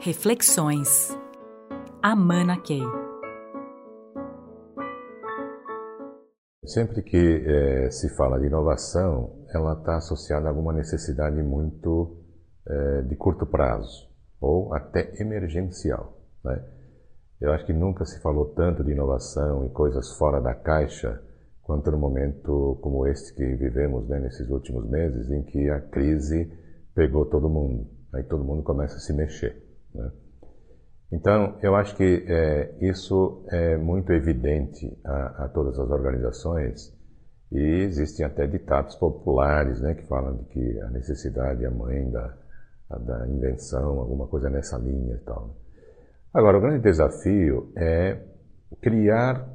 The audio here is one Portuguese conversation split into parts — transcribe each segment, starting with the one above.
Reflexões. Amana Key. Sempre que é, se fala de inovação, ela está associada a alguma necessidade muito é, de curto prazo ou até emergencial. Né? Eu acho que nunca se falou tanto de inovação e coisas fora da caixa quanto no momento como este que vivemos né, nesses últimos meses, em que a crise pegou todo mundo. Aí todo mundo começa a se mexer. Né? Então, eu acho que é, isso é muito evidente a, a, todas as organizações e existem até ditados populares né, que falam de que a necessidade é a mãe da, a, da invenção, alguma coisa nessa linha e tal. Né? Agora, o grande desafio é criar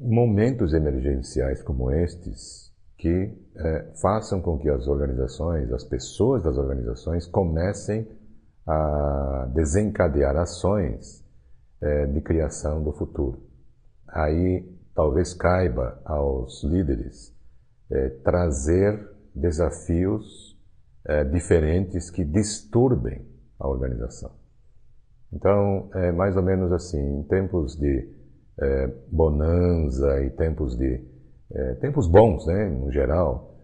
momentos emergenciais como estes que é, façam com que as organizações, as pessoas das organizações comecem a desencadear ações é, de criação do futuro. Aí talvez caiba aos líderes é, trazer desafios é, diferentes que disturbem a organização. Então, é mais ou menos assim, em tempos de é, e tempos de é, tempos bons, né, no geral,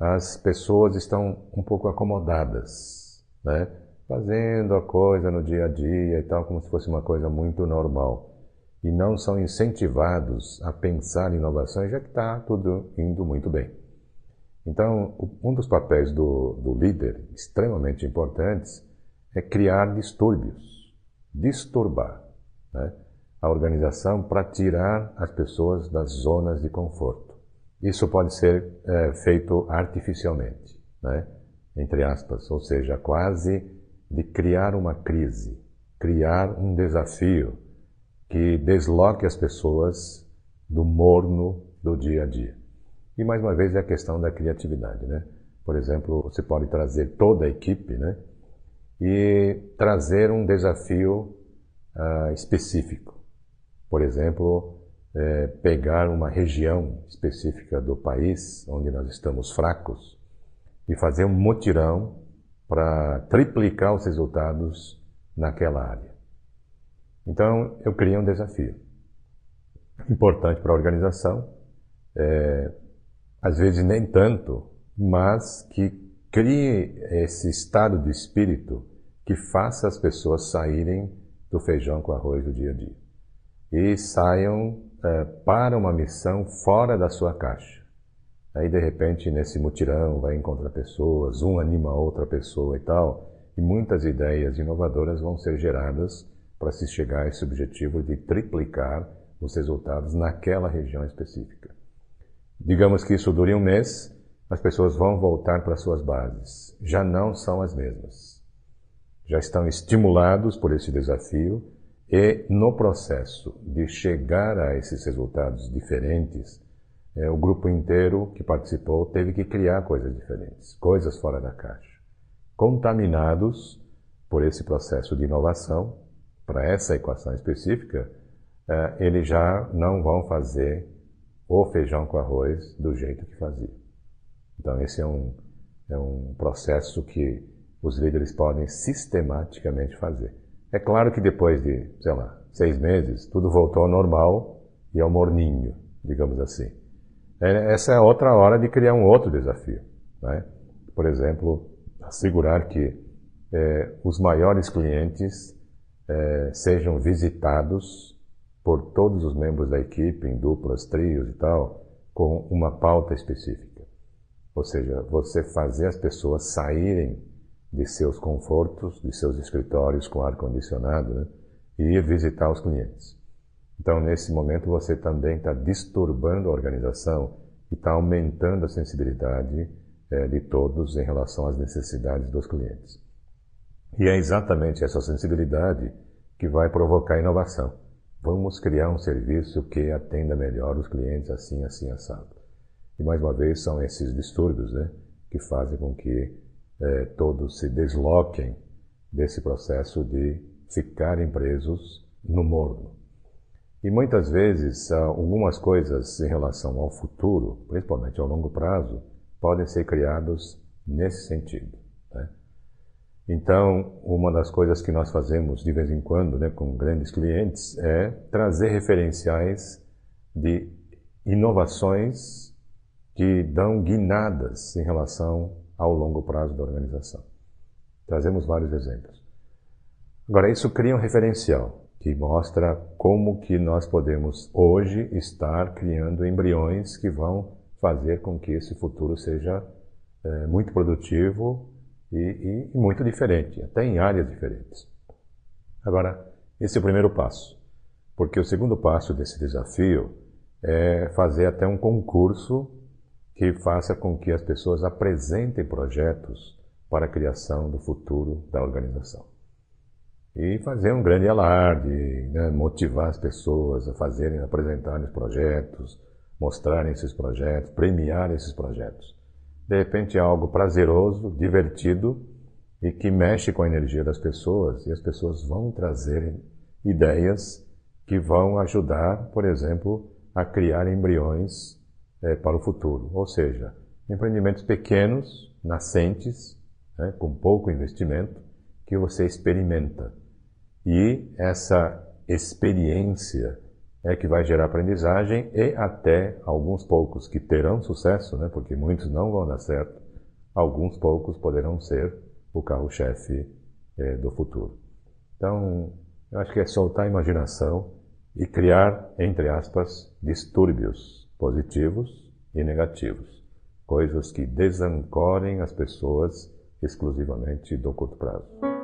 as pessoas estão um pouco acomodadas, né? Fazendo a coisa no dia a dia e tal, como se fosse uma coisa muito normal. E não são incentivados a pensar em inovações, já que está tudo indo muito bem. Então, um dos papéis do, do líder, extremamente importantes, é criar distúrbios, disturbar né, a organização para tirar as pessoas das zonas de conforto. Isso pode ser é, feito artificialmente, né, entre aspas, ou seja, quase de criar uma crise, criar um desafio que desloque as pessoas do morno do dia a dia. E mais uma vez é a questão da criatividade, né? Por exemplo, você pode trazer toda a equipe, né? E trazer um desafio uh, específico. Por exemplo, é, pegar uma região específica do país onde nós estamos fracos e fazer um mutirão para triplicar os resultados naquela área. Então, eu criei um desafio importante para a organização, é, às vezes nem tanto, mas que crie esse estado de espírito que faça as pessoas saírem do feijão com arroz do dia a dia e saiam é, para uma missão fora da sua caixa. Aí, de repente, nesse mutirão, vai encontrar pessoas, um anima outra pessoa e tal, e muitas ideias inovadoras vão ser geradas para se chegar a esse objetivo de triplicar os resultados naquela região específica. Digamos que isso dure um mês, as pessoas vão voltar para suas bases. Já não são as mesmas. Já estão estimulados por esse desafio e, no processo de chegar a esses resultados diferentes, é, o grupo inteiro que participou teve que criar coisas diferentes, coisas fora da caixa. Contaminados por esse processo de inovação, para essa equação específica, é, eles já não vão fazer o feijão com arroz do jeito que fazia. Então, esse é um, é um processo que os líderes podem sistematicamente fazer. É claro que depois de, sei lá, seis meses, tudo voltou ao normal e ao morninho, digamos assim. É, essa é outra hora de criar um outro desafio. Né? Por exemplo, assegurar que é, os maiores clientes é, sejam visitados por todos os membros da equipe, em duplas, trios e tal, com uma pauta específica. Ou seja, você fazer as pessoas saírem de seus confortos, de seus escritórios com ar-condicionado, né, e ir visitar os clientes. Então, nesse momento, você também está disturbando a organização e está aumentando a sensibilidade é, de todos em relação às necessidades dos clientes. E é exatamente essa sensibilidade que vai provocar inovação. Vamos criar um serviço que atenda melhor os clientes assim, assim, assado. E mais uma vez são esses distúrbios né, que fazem com que é, todos se desloquem desse processo de ficarem presos no morno. E muitas vezes algumas coisas em relação ao futuro, principalmente ao longo prazo, podem ser criados nesse sentido. Né? Então, uma das coisas que nós fazemos de vez em quando né, com grandes clientes é trazer referenciais de inovações que dão guinadas em relação ao longo prazo da organização. Trazemos vários exemplos. Agora, isso cria um referencial que mostra como que nós podemos hoje estar criando embriões que vão fazer com que esse futuro seja é, muito produtivo e, e muito diferente, até em áreas diferentes. Agora, esse é o primeiro passo, porque o segundo passo desse desafio é fazer até um concurso que faça com que as pessoas apresentem projetos para a criação do futuro da organização. E fazer um grande alarde, né, motivar as pessoas a fazerem, apresentarem os projetos, mostrarem esses projetos, premiar esses projetos. De repente é algo prazeroso, divertido e que mexe com a energia das pessoas e as pessoas vão trazer ideias que vão ajudar, por exemplo, a criar embriões é, para o futuro. Ou seja, empreendimentos pequenos, nascentes, né, com pouco investimento, que você experimenta. E essa experiência é que vai gerar aprendizagem e até alguns poucos que terão sucesso, né, porque muitos não vão dar certo, alguns poucos poderão ser o carro-chefe é, do futuro. Então, eu acho que é soltar a imaginação e criar, entre aspas, distúrbios positivos e negativos, coisas que desancorem as pessoas exclusivamente do curto prazo.